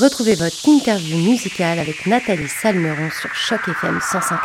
Retrouvez votre interview musicale avec Nathalie Salmeron sur Choc FM 105.1.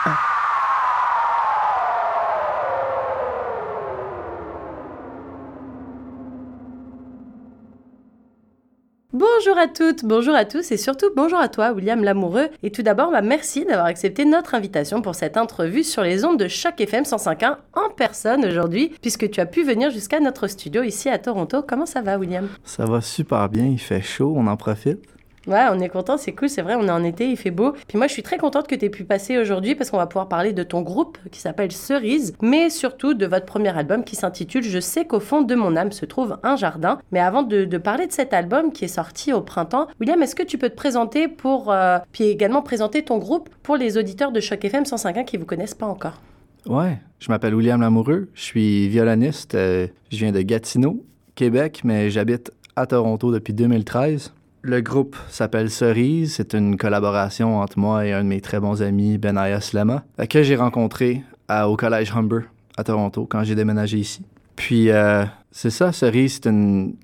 Bonjour à toutes, bonjour à tous et surtout bonjour à toi William Lamoureux. Et tout d'abord, bah, merci d'avoir accepté notre invitation pour cette entrevue sur les ondes de Choc FM 105.1 en personne aujourd'hui puisque tu as pu venir jusqu'à notre studio ici à Toronto. Comment ça va William? Ça va super bien, il fait chaud, on en profite. Ouais, on est content, c'est cool, c'est vrai, on est en été, il fait beau. Puis moi, je suis très contente que tu aies pu passer aujourd'hui parce qu'on va pouvoir parler de ton groupe qui s'appelle Cerise, mais surtout de votre premier album qui s'intitule Je sais qu'au fond de mon âme se trouve un jardin. Mais avant de, parler de cet album qui est sorti au printemps, William, est-ce que tu peux te présenter pour, euh, puis également présenter ton groupe pour les auditeurs de Choc FM 105.1 qui vous connaissent pas encore? Ouais, je m'appelle William Lamoureux, je suis violoniste, euh, je viens de Gatineau, Québec, mais j'habite à Toronto depuis 2013. Le groupe s'appelle Cerise. C'est une collaboration entre moi et un de mes très bons amis, Benaya Slema, que j'ai rencontré au Collège Humber à Toronto quand j'ai déménagé ici. Puis, euh, c'est ça, Cerise, c'est une,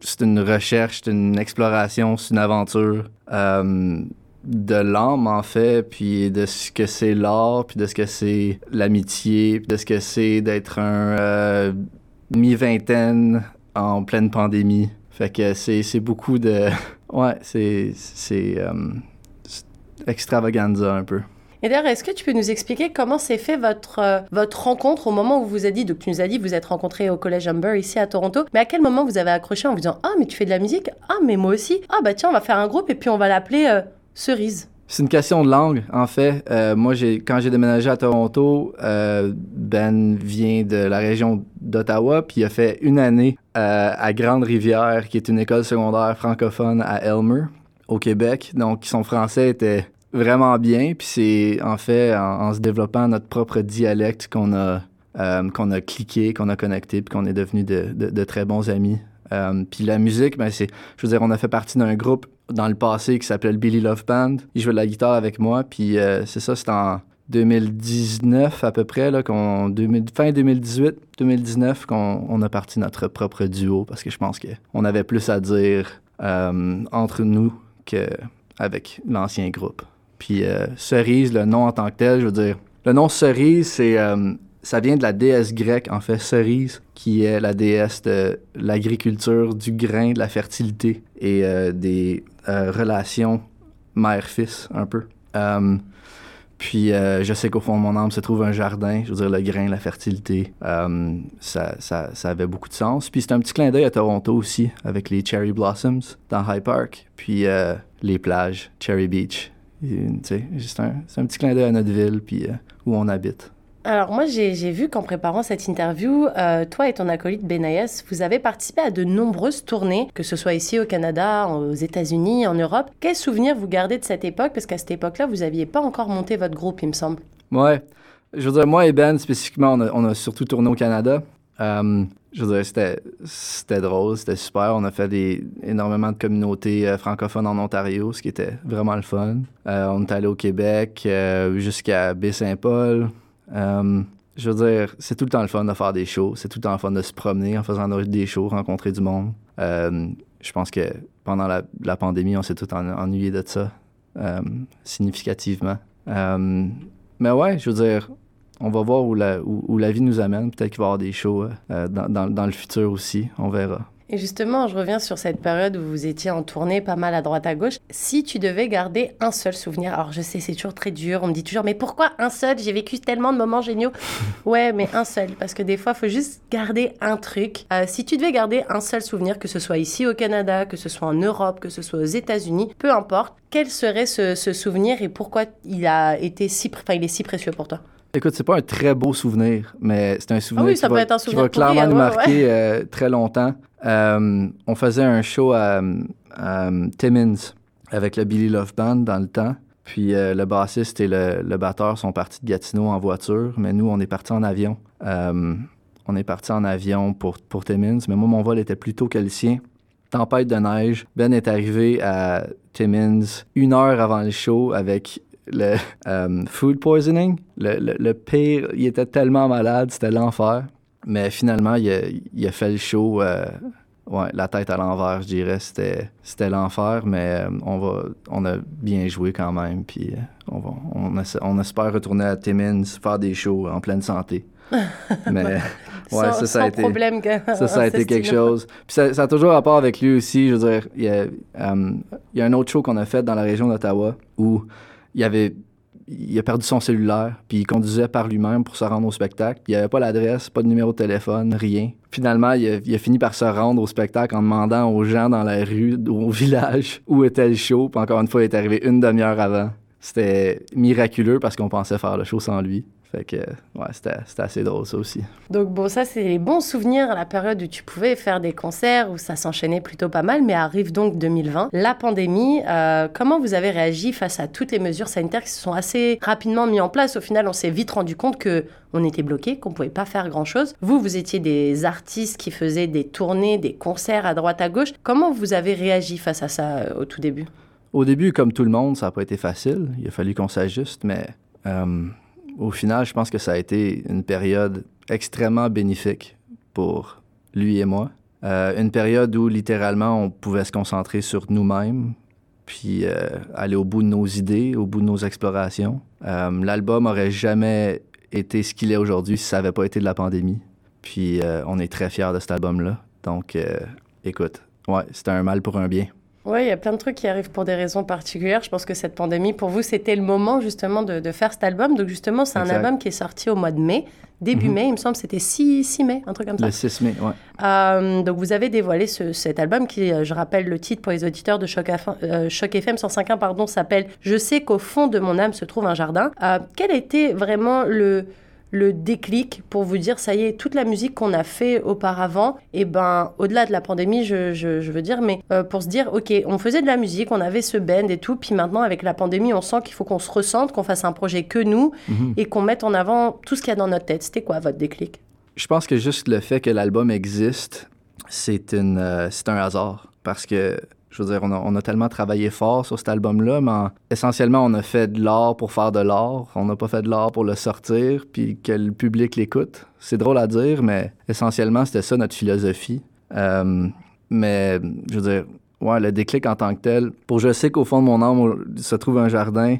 c'est une recherche, c'est une exploration, c'est une aventure euh, de l'âme, en fait, puis de ce que c'est l'art, puis de ce que c'est l'amitié, puis de ce que c'est d'être un euh, mi-vingtaine en pleine pandémie. Fait que c'est beaucoup de Ouais, c'est, c'est euh, extravaganza un peu. Et d'ailleurs, est-ce que tu peux nous expliquer comment s'est fait votre, euh, votre rencontre au moment où vous avez dit, donc tu nous as dit, vous êtes rencontrés au Collège Humber ici à Toronto, mais à quel moment vous avez accroché en vous disant, ah, mais tu fais de la musique? Ah, mais moi aussi. Ah, bah tiens, on va faire un groupe et puis on va l'appeler euh, Cerise c'est une question de langue, en fait. Euh, moi, j'ai, quand j'ai déménagé à Toronto, euh, Ben vient de la région d'Ottawa, puis il a fait une année euh, à Grande-Rivière, qui est une école secondaire francophone à Elmer, au Québec. Donc, son français était vraiment bien, puis c'est en fait en, se développant notre propre dialecte qu'on a, qu'on a cliqué, qu'on a connecté, puis qu'on est devenu de, de, très bons amis. puis la musique, ben c'est, je veux dire, on a fait partie d'un groupe dans le passé qui s'appelait le Billy Love Band. Il jouait de la guitare avec moi, puis euh, c'est ça, c'était en 2019 à peu près, là, qu'on, fin 2018, 2019, qu'on on a parti notre propre duo parce que je pense qu'on avait plus à dire euh, entre nous qu'avec l'ancien groupe. Puis euh, Cerise, le nom en tant que tel, je veux dire, le nom Cerise, c'est ça vient de la déesse grecque, en fait, Cerise, qui est la déesse de l'agriculture, du grain, de la fertilité et euh, des euh, relations mère-fils, un peu. Euh, puis je sais qu'au fond de mon âme se trouve un jardin, je veux dire le grain, la fertilité, ça, ça, ça, avait beaucoup de sens. Puis c'est un petit clin d'œil à Toronto aussi, avec les Cherry Blossoms dans High Park, puis les plages, Cherry Beach. C'est un, un, petit clin d'œil à notre ville, puis où on habite. Alors moi, j'ai vu qu'en préparant cette interview, euh, toi et ton acolyte Benayes, vous avez participé à de nombreuses tournées, que ce soit ici au Canada, aux États-Unis, en Europe. Quels souvenirs vous gardez de cette époque? Parce qu'à cette époque-là, vous n'aviez pas encore monté votre groupe, il me semble. Ouais. Je veux dire, moi et Ben, spécifiquement, on a, surtout tourné au Canada. Euh, je veux dire, c'était drôle, c'était super. On a fait énormément de communautés euh, francophones en Ontario, ce qui était vraiment le fun. on est allé au Québec jusqu'à Baie-Saint-Paul. Euh, je veux dire, c'est tout le temps le fun de faire des shows, c'est tout le temps le fun de se promener en faisant des shows, rencontrer du monde. Euh, je pense que pendant la, pandémie, on s'est tout ennuyé de ça, euh, significativement. mais ouais, je veux dire, on va voir où la, où, la vie nous amène. Peut-être qu'il va y avoir des shows dans, dans le futur aussi, on verra. Et justement, je reviens sur cette période où vous étiez en tournée pas mal à droite à gauche. Si tu devais garder un seul souvenir, alors je sais, c'est toujours très dur, on me dit toujours, mais pourquoi un seul? J'ai vécu tellement de moments géniaux. ouais, mais un seul, parce que des fois, il faut juste garder un truc. Euh, si tu devais garder un seul souvenir, que ce soit ici au Canada, que ce soit en Europe, que ce soit aux États-Unis, peu importe, quel serait ce, souvenir et pourquoi il a été si, enfin, il est si précieux pour toi? Écoute, c'est pas un très beau souvenir, mais c'est un souvenir, ah oui, qui, va, qui, va, clairement nous marquer euh, très longtemps. Euh, on faisait un show à, Timmins avec le Billy Love Band dans le temps. Puis euh, le bassiste et le, batteur sont partis de Gatineau en voiture, mais nous, on est partis en avion. Euh, on est partis en avion pour, pour Timmins, mais moi, mon vol était plus tôt que le sien. Tempête de neige. Ben est arrivé à Timmins une heure avant le show avec le food poisoning. Le, le, pire, il était tellement malade, c'était l'enfer. Mais finalement, il a, fait le show euh, ouais, la tête à l'envers, je dirais. C'était, c'était l'enfer, mais euh, on, va, on a bien joué quand même. Puis euh, on, va, on, on, espère retourner à Timmins, faire des shows en pleine santé. Mais ouais, sans, ça, ça a été, problème ça, ça a été quelque chose. Puis ça, ça, a toujours rapport avec lui aussi. Je veux dire, il y a, il y a un autre show qu'on a fait dans la région d'Ottawa où il y avait il a perdu son cellulaire, puis il conduisait par lui-même pour se rendre au spectacle. Il n'y avait pas l'adresse, pas de numéro de téléphone, rien. Finalement, il a, fini par se rendre au spectacle en demandant aux gens dans la rue, au village, où était le show. Encore une fois, il est arrivé une demi-heure avant. C'était miraculeux parce qu'on pensait faire le show sans lui. Fait que, ouais, c'était, assez drôle, ça aussi. Donc, bon, ça, c'est les bons souvenirs à la période où tu pouvais faire des concerts, où ça s'enchaînait plutôt pas mal, mais arrive donc 2020, la pandémie. Euh, comment vous avez réagi face à toutes les mesures sanitaires qui se sont assez rapidement mises en place? Au final, on s'est vite rendu compte que on était bloqué, qu'on pouvait pas faire grand-chose. Vous, vous étiez des artistes qui faisaient des tournées, des concerts à droite à gauche. Comment vous avez réagi face à ça euh, au tout début? Au début, comme tout le monde, ça n'a pas été facile. Il a fallu qu'on s'ajuste, mais... Euh, au final, je pense que ça a été une période extrêmement bénéfique pour lui et moi. Euh, une période où littéralement on pouvait se concentrer sur nous-mêmes, puis euh, aller au bout de nos idées, au bout de nos explorations. Euh, l'album aurait jamais été ce qu'il est aujourd'hui si ça n'avait pas été de la pandémie. Puis on est très fiers de cet album-là. Donc, écoute, ouais, c'était un mal pour un bien. Oui, il y a plein de trucs qui arrivent pour des raisons particulières. Je pense que cette pandémie, pour vous, c'était le moment justement de, faire cet album. Donc justement, c'est un album qui est sorti au mois de mai, début mhm. mai, il me semble, c'était 6, 6 mai, un truc comme ça. Le 6 mai, oui. Euh, donc vous avez dévoilé cet album qui, euh, je rappelle le titre pour les auditeurs de Choc, euh, Choc FM 105.1, pardon, s'appelle « Je sais qu'au fond de mon âme se trouve un jardin Quel était vraiment le le déclic pour vous dire ça y est toute la musique qu'on a fait auparavant et eh ben au-delà de la pandémie je, veux dire mais euh, pour se dire ok on faisait de la musique on avait ce band et tout puis maintenant avec la pandémie on sent qu'il faut qu'on se ressente qu'on fasse un projet que nous mhm. et qu'on mette en avant tout ce qu'il y a dans notre tête c'était quoi votre déclic? Je pense que juste le fait que l'album existe c'est une euh, c'est un hasard parce que je veux dire, on a, tellement travaillé fort sur cet album-là, mais essentiellement, on a fait de l'art pour faire de l'art. On n'a pas fait de l'art pour le sortir, puis que le public l'écoute. C'est drôle à dire, mais essentiellement, c'était ça notre philosophie. Euh, mais, je veux dire, ouais, le déclic en tant que tel, pour je sais qu'au fond de mon âme se trouve un jardin,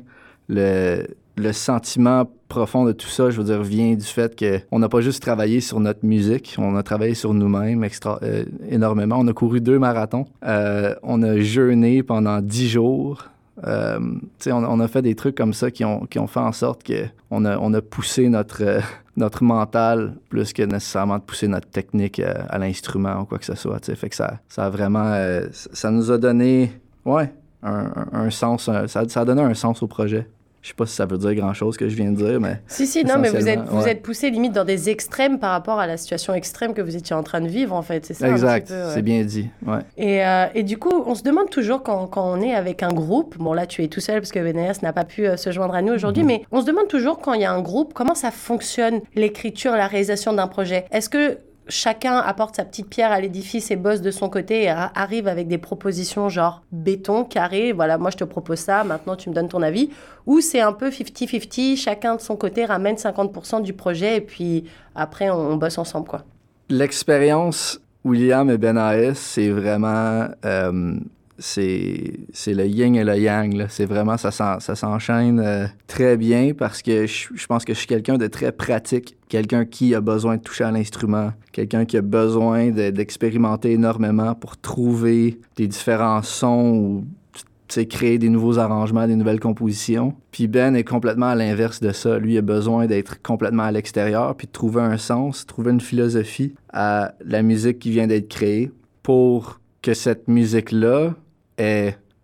le, le sentiment profond de tout ça, je veux dire, vient du fait qu'on n'a pas juste travaillé sur notre musique, on a travaillé sur nous-mêmes extra, euh, énormément. On a couru deux marathons, euh, on a jeûné pendant dix jours. Euh, on, on, a fait des trucs comme ça qui ont, qui ont fait en sorte qu'on a, on a poussé notre, notre mental plus que nécessairement de pousser notre technique à l'instrument ou quoi que ce soit. Fait que ça, ça a vraiment... ça nous a donné, ouais, un, sens, ça a donné un sens au projet. Je sais pas si ça veut dire grand-chose que je viens de dire, mais... Si, si, non, mais vous êtes, vous êtes poussé limite dans des extrêmes par rapport à la situation extrême que vous étiez en train de vivre, en fait, c'est ça Exact, c'est bien dit, ouais. Et, euh, et, du coup, on se demande toujours quand, quand, on est avec un groupe, bon là tu es tout seul parce que Benéas n'a pas pu euh, se joindre à nous aujourd'hui, mhm. mais on se demande toujours quand il y a un groupe, comment ça fonctionne l'écriture, la réalisation d'un projet Est-ce que chacun apporte sa petite pierre à l'édifice et bosse de son côté et arrive avec des propositions genre béton, carré, voilà, moi je te propose ça, maintenant tu me donnes ton avis. Ou c'est un peu 50-50, chacun de son côté ramène 50% du projet et puis après on, bosse ensemble, quoi. L'expérience William et Benaïs, c'est vraiment euh, c'est le yin et le yang. C'est vraiment, ça s'enchaîne euh, très bien parce que je, pense que je suis quelqu'un de très pratique, quelqu'un qui a besoin de toucher à l'instrument, quelqu'un qui a besoin d'expérimenter énormément pour trouver des différents sons ou créer des nouveaux arrangements, des nouvelles compositions. Puis Ben est complètement à l'inverse de ça. Lui a besoin d'être complètement à l'extérieur, puis de trouver un sens, trouver une philosophie à la musique qui vient d'être créée pour que cette musique-là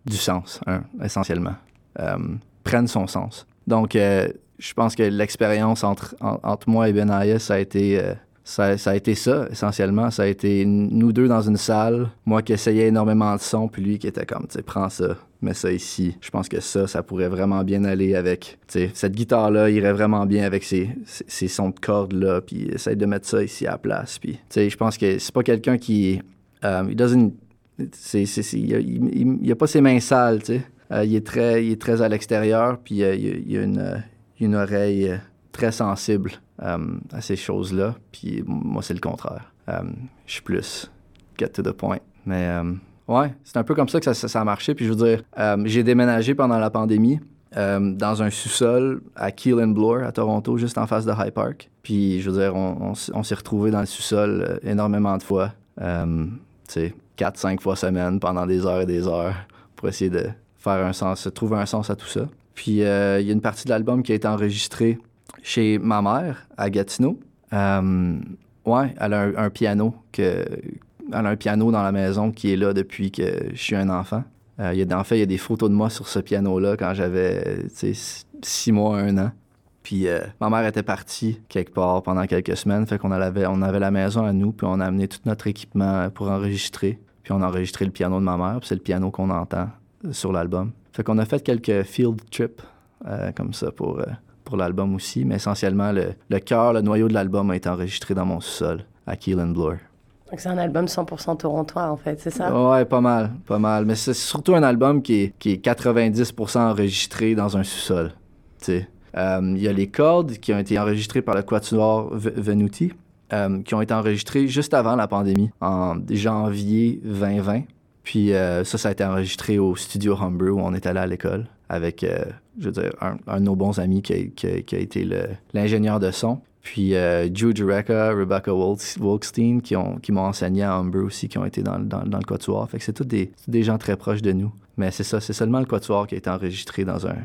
du sens, hein, essentiellement, euh, prenne son sens. Donc, euh, je pense que l'expérience entre, entre moi et Ben ça a été... Euh, ça, a été ça, essentiellement. Ça a été nous deux dans une salle, moi qui essayais énormément de son, puis lui qui était comme, tu sais, prends ça, mets ça ici. Je pense que ça, ça pourrait vraiment bien aller avec, tu sais, cette guitare-là irait vraiment bien avec ces, ces, sons de cordes-là, puis essaye de mettre ça ici à la place. Puis, tu sais, je pense que c'est pas quelqu'un qui... Um, he doesn't il n'a a pas ses mains sales, tu sais. Euh, il, est très, il est très à l'extérieur, puis euh, il, y a une, une oreille euh, très sensible à ces choses-là. Puis moi, c'est le contraire. je suis plus get to the point. Mais euh, ouais, c'est un peu comme ça que ça, a marché. Puis je veux dire, euh, j'ai déménagé pendant la pandémie. Euh, dans un sous-sol à Keel and Bloor, à Toronto, juste en face de High Park. Puis, je veux dire, on, s'est retrouvés dans le sous-sol énormément de fois. 4-5 fois semaine pendant des heures et des heures pour essayer de faire un sens, trouver un sens à tout ça. Puis, il y a une partie de l'album qui a été enregistrée chez ma mère, à Gatineau. ouais, elle a un piano que, elle a un piano dans la maison qui est là depuis que je suis un enfant. Euh, y a, en fait, il y a des photos de moi sur ce piano-là quand j'avais six mois, un an. Puis euh, ma mère était partie quelque part pendant quelques semaines, fait qu'on avait, on avait la maison à nous, puis on a amené tout notre équipement pour enregistrer. Puis on a enregistré le piano de ma mère, puis c'est le piano qu'on entend sur l'album. Fait qu'on a fait quelques field trips euh, comme ça pour, pour l'album aussi, mais essentiellement, le, le cœur, le noyau de l'album a été enregistré dans mon sous-sol à Keelan Bloor. Donc c'est un album 100% torontois en fait, c'est ça? Ouais, pas mal, pas mal. Mais c'est surtout un album qui est, qui est 90% enregistré dans un sous-sol. Euh, il y a les cordes qui ont été enregistrées par le Quatuor Venuti, euh, qui ont été enregistrées juste avant la pandémie, en janvier 2020. Puis euh, ça, ça a été enregistré au studio Humber où on est allé à l'école avec, je veux dire, un, de nos bons amis qui a, été l'ingénieur de son. Puis euh, Drew Jureka, Rebecca Wolkstein, qui, ont, qui m'ont enseigné à Humber aussi, qui ont été dans, le quatuor. Fait que c'est tous des, gens très proches de nous. Mais c'est ça, c'est seulement le quatuor qui a été enregistré dans un,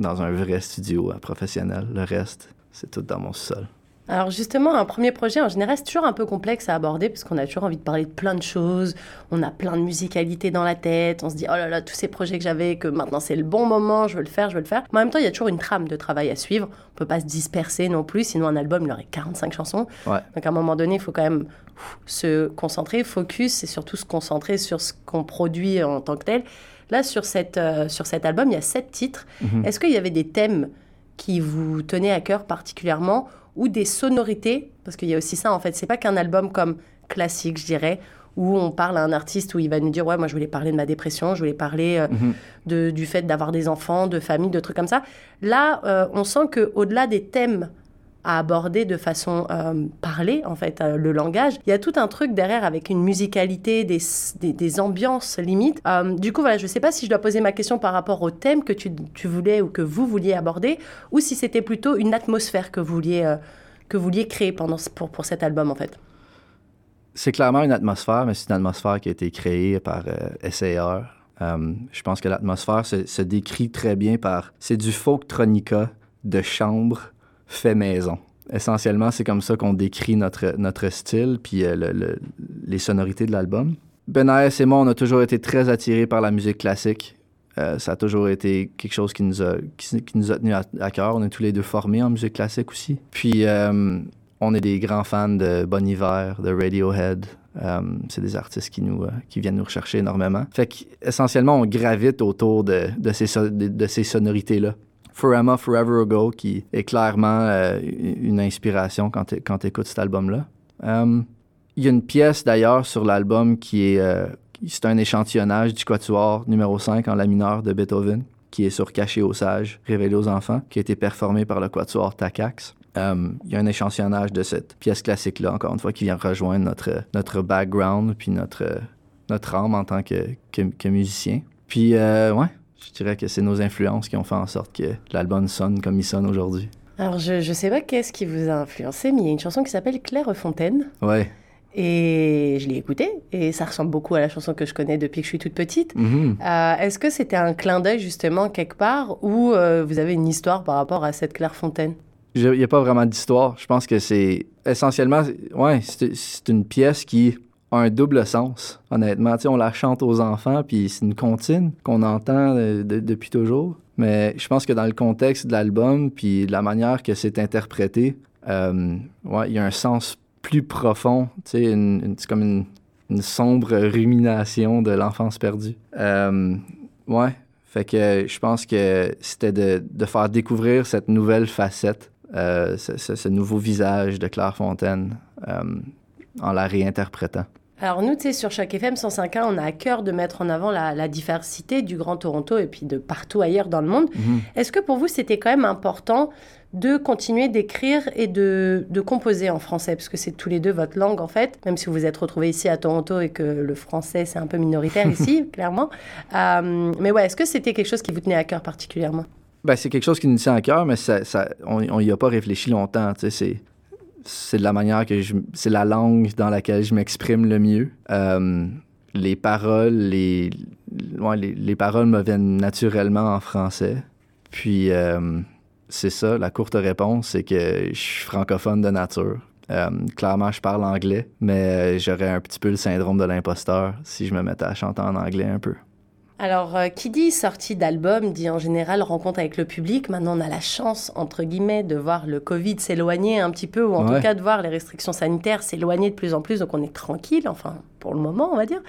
dans un vrai studio euh, professionnel. Le reste, c'est tout dans mon sol. Alors justement, un premier projet, en général, c'est toujours un peu complexe à aborder parce qu'on a toujours envie de parler de plein de choses, on a plein de musicalité dans la tête, on se dit, oh là là, tous ces projets que j'avais, que maintenant c'est le bon moment, je veux le faire, je veux le faire. Mais en même temps, il y a toujours une trame de travail à suivre, on peut pas se disperser non plus, sinon un album, il aurait 45 chansons. Donc à un moment donné, il faut quand même se concentrer, focus et surtout se concentrer sur ce qu'on produit en tant que tel. Là, sur, cette, euh, sur cet album, il y a sept titres. Mhm. Est-ce qu'il y avait des thèmes qui vous tenaient à cœur particulièrement ou des sonorités, parce qu'il y a aussi ça en fait, c'est pas qu'un album comme classique, je dirais, où on parle à un artiste où il va nous dire ouais moi je voulais parler de ma dépression, je voulais parler euh, mhm. de, du fait d'avoir des enfants, de famille, de trucs comme ça. Là, euh, on sent que au-delà des thèmes à aborder de façon euh, parlée, en fait, euh, le langage. Il y a tout un truc derrière avec une musicalité, des, des, ambiances limites. Euh, du coup, voilà, je ne sais pas si je dois poser ma question par rapport au thème que tu, tu voulais ou que vous vouliez aborder, ou si c'était plutôt une atmosphère que vous vouliez, que vous vouliez créer pendant, pour, pour cet album, en fait. C'est clairement une atmosphère, mais c'est une atmosphère qui a été créée par SAR. je pense que l'atmosphère se, se, décrit très bien par... C'est du folktronica de chambre fait maison. Essentiellement, c'est comme ça qu'on décrit notre, notre style puis euh, les sonorités de l'album. Benaïs et moi, on a toujours été très attirés par la musique classique. Euh, ça a toujours été quelque chose qui nous a, qui, nous a tenus à, cœur. On est tous les deux formés en musique classique aussi. Puis, euh, on est des grands fans de Bon Hiver, de Radiohead. c'est des artistes qui, nous, qui viennent nous rechercher énormément. Fait qu'essentiellement, on gravite autour de, de ces, de ces sonorités-là. Forever, Forever Ago, qui est clairement euh, une inspiration quand tu écoutes cet album-là. Euh, il y a une pièce d'ailleurs sur l'album qui est, euh, c'est un échantillonnage du quatuor numéro 5 en la mineur de Beethoven, qui est sur Caché aux sages, révélé aux enfants, qui a été performé par le quatuor Takax. il y a un échantillonnage de cette pièce classique-là, encore une fois, qui vient rejoindre notre, notre background puis notre, notre âme en tant que, que musicien. Puis, ouais, je dirais que c'est nos influences qui ont fait en sorte que l'album sonne comme il sonne aujourd'hui. Alors, je ne sais pas qu'est-ce qui vous a influencé, mais il y a une chanson qui s'appelle Claire Fontaine. Ouais. Et je l'ai écoutée, et ça ressemble beaucoup à la chanson que je connais depuis que je suis toute petite. Mm-hmm. Euh, est-ce que c'était un clin d'œil, justement, quelque part, ou euh, vous avez une histoire par rapport à cette Claire Fontaine? Il n'y a pas vraiment d'histoire. Je pense que c'est essentiellement, ouais, c'est une pièce qui un double sens, honnêtement. on la chante aux enfants, puis c'est une comptine qu'on entend depuis toujours. Mais je pense que dans le contexte de l'album, puis de la manière que c'est interprété, euh, il y a un sens plus profond. c'est comme une, sombre rumination de l'enfance perdue. Euh, ouais, fait que je pense que c'était de, faire découvrir cette nouvelle facette, euh, ce, nouveau visage de Claire Fontaine en la réinterprétant. Alors nous, tu sais, sur chaque FM 105.1, on a à cœur de mettre en avant la, diversité du Grand Toronto et puis de partout ailleurs dans le monde. Mhm. Est-ce que pour vous, c'était quand même important de continuer d'écrire et de, de, composer en français, parce que c'est tous les deux votre langue en fait, même si vous vous êtes retrouvés ici à Toronto et que le français c'est un peu minoritaire ici, clairement. Euh, mais ouais, est-ce que c'était quelque chose qui vous tenait à cœur particulièrement? Ben, c'est quelque chose qui nous tient à cœur, mais ça, ça on n'y a pas réfléchi longtemps. C'est, c'est la manière que je. La langue dans laquelle je m'exprime le mieux. Euh, les, paroles me viennent naturellement en français. Puis, euh, c'est ça, la courte réponse, c'est que je suis francophone de nature. Euh, clairement, je parle anglais, mais j'aurais un petit peu le syndrome de l'imposteur si je me mettais à chanter en anglais un peu. Alors, euh, qui dit sortie d'album dit en général rencontre avec le public. Maintenant, on a la chance, entre guillemets, de voir le Covid s'éloigner un petit peu, ou en tout cas de voir les restrictions sanitaires s'éloigner de plus en plus. Donc, on est tranquille, enfin, pour le moment, on va dire.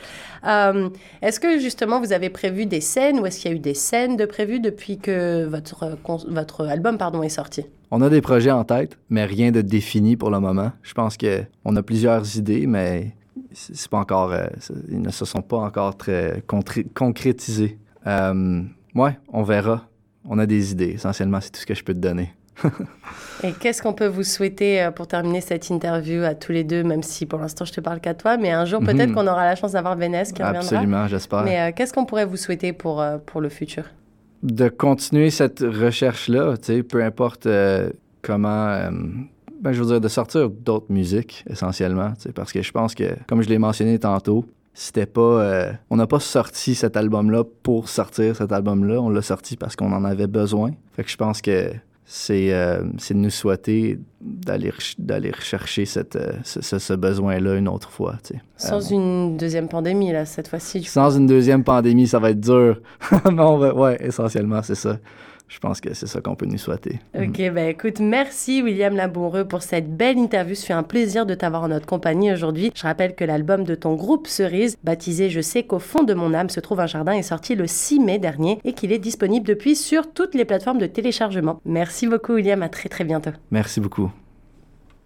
Euh, est-ce que justement, vous avez prévu des scènes, ou est-ce qu'il y a eu des scènes de prévues depuis que votre, votre album pardon, est sorti? On a des projets en tête, mais rien de défini pour le moment. Je pense qu'on a plusieurs idées, mais c'est pas encore, euh, ils ne se sont pas encore très concrétisés. Euh, ouais, on verra. On a des idées. Essentiellement, c'est tout ce que je peux te donner. Et qu'est-ce qu'on peut vous souhaiter euh, pour terminer cette interview à tous les deux, même si pour l'instant je te parle qu'à toi, mais un jour peut-être mhm. qu'on aura la chance d'avoir Vénès qui reviendra. Absolument, j'espère. Mais qu'est-ce qu'on pourrait vous souhaiter pour, pour le futur? De continuer cette recherche-là, peu importe comment ben, je veux dire, de sortir d'autres musiques, essentiellement, parce que je pense que, comme je l'ai mentionné tantôt, c'était pas... Euh, on n'a pas sorti cet album-là pour sortir cet album-là, on l'a sorti parce qu'on en avait besoin. Fait que je pense que c'est euh, de nous souhaiter d'aller d'aller rechercher cette, euh, ce, ce besoin-là une autre fois. Sans une deuxième pandémie, là, cette fois-ci. Sans une deuxième pandémie, ça va être dur. non, ouais, essentiellement, c'est ça je pense que c'est ça qu'on peut nous souhaiter. OK, mhm. ben écoute, merci William Laboureux pour cette belle interview. Ce fait un plaisir de t'avoir en notre compagnie aujourd'hui. Je rappelle que l'album de ton groupe Cerise, baptisé Je sais qu'au fond de mon âme se trouve un jardin, est sorti le 6 mai dernier et qu'il est disponible depuis sur toutes les plateformes de téléchargement. Merci beaucoup William, à très très bientôt. Merci beaucoup.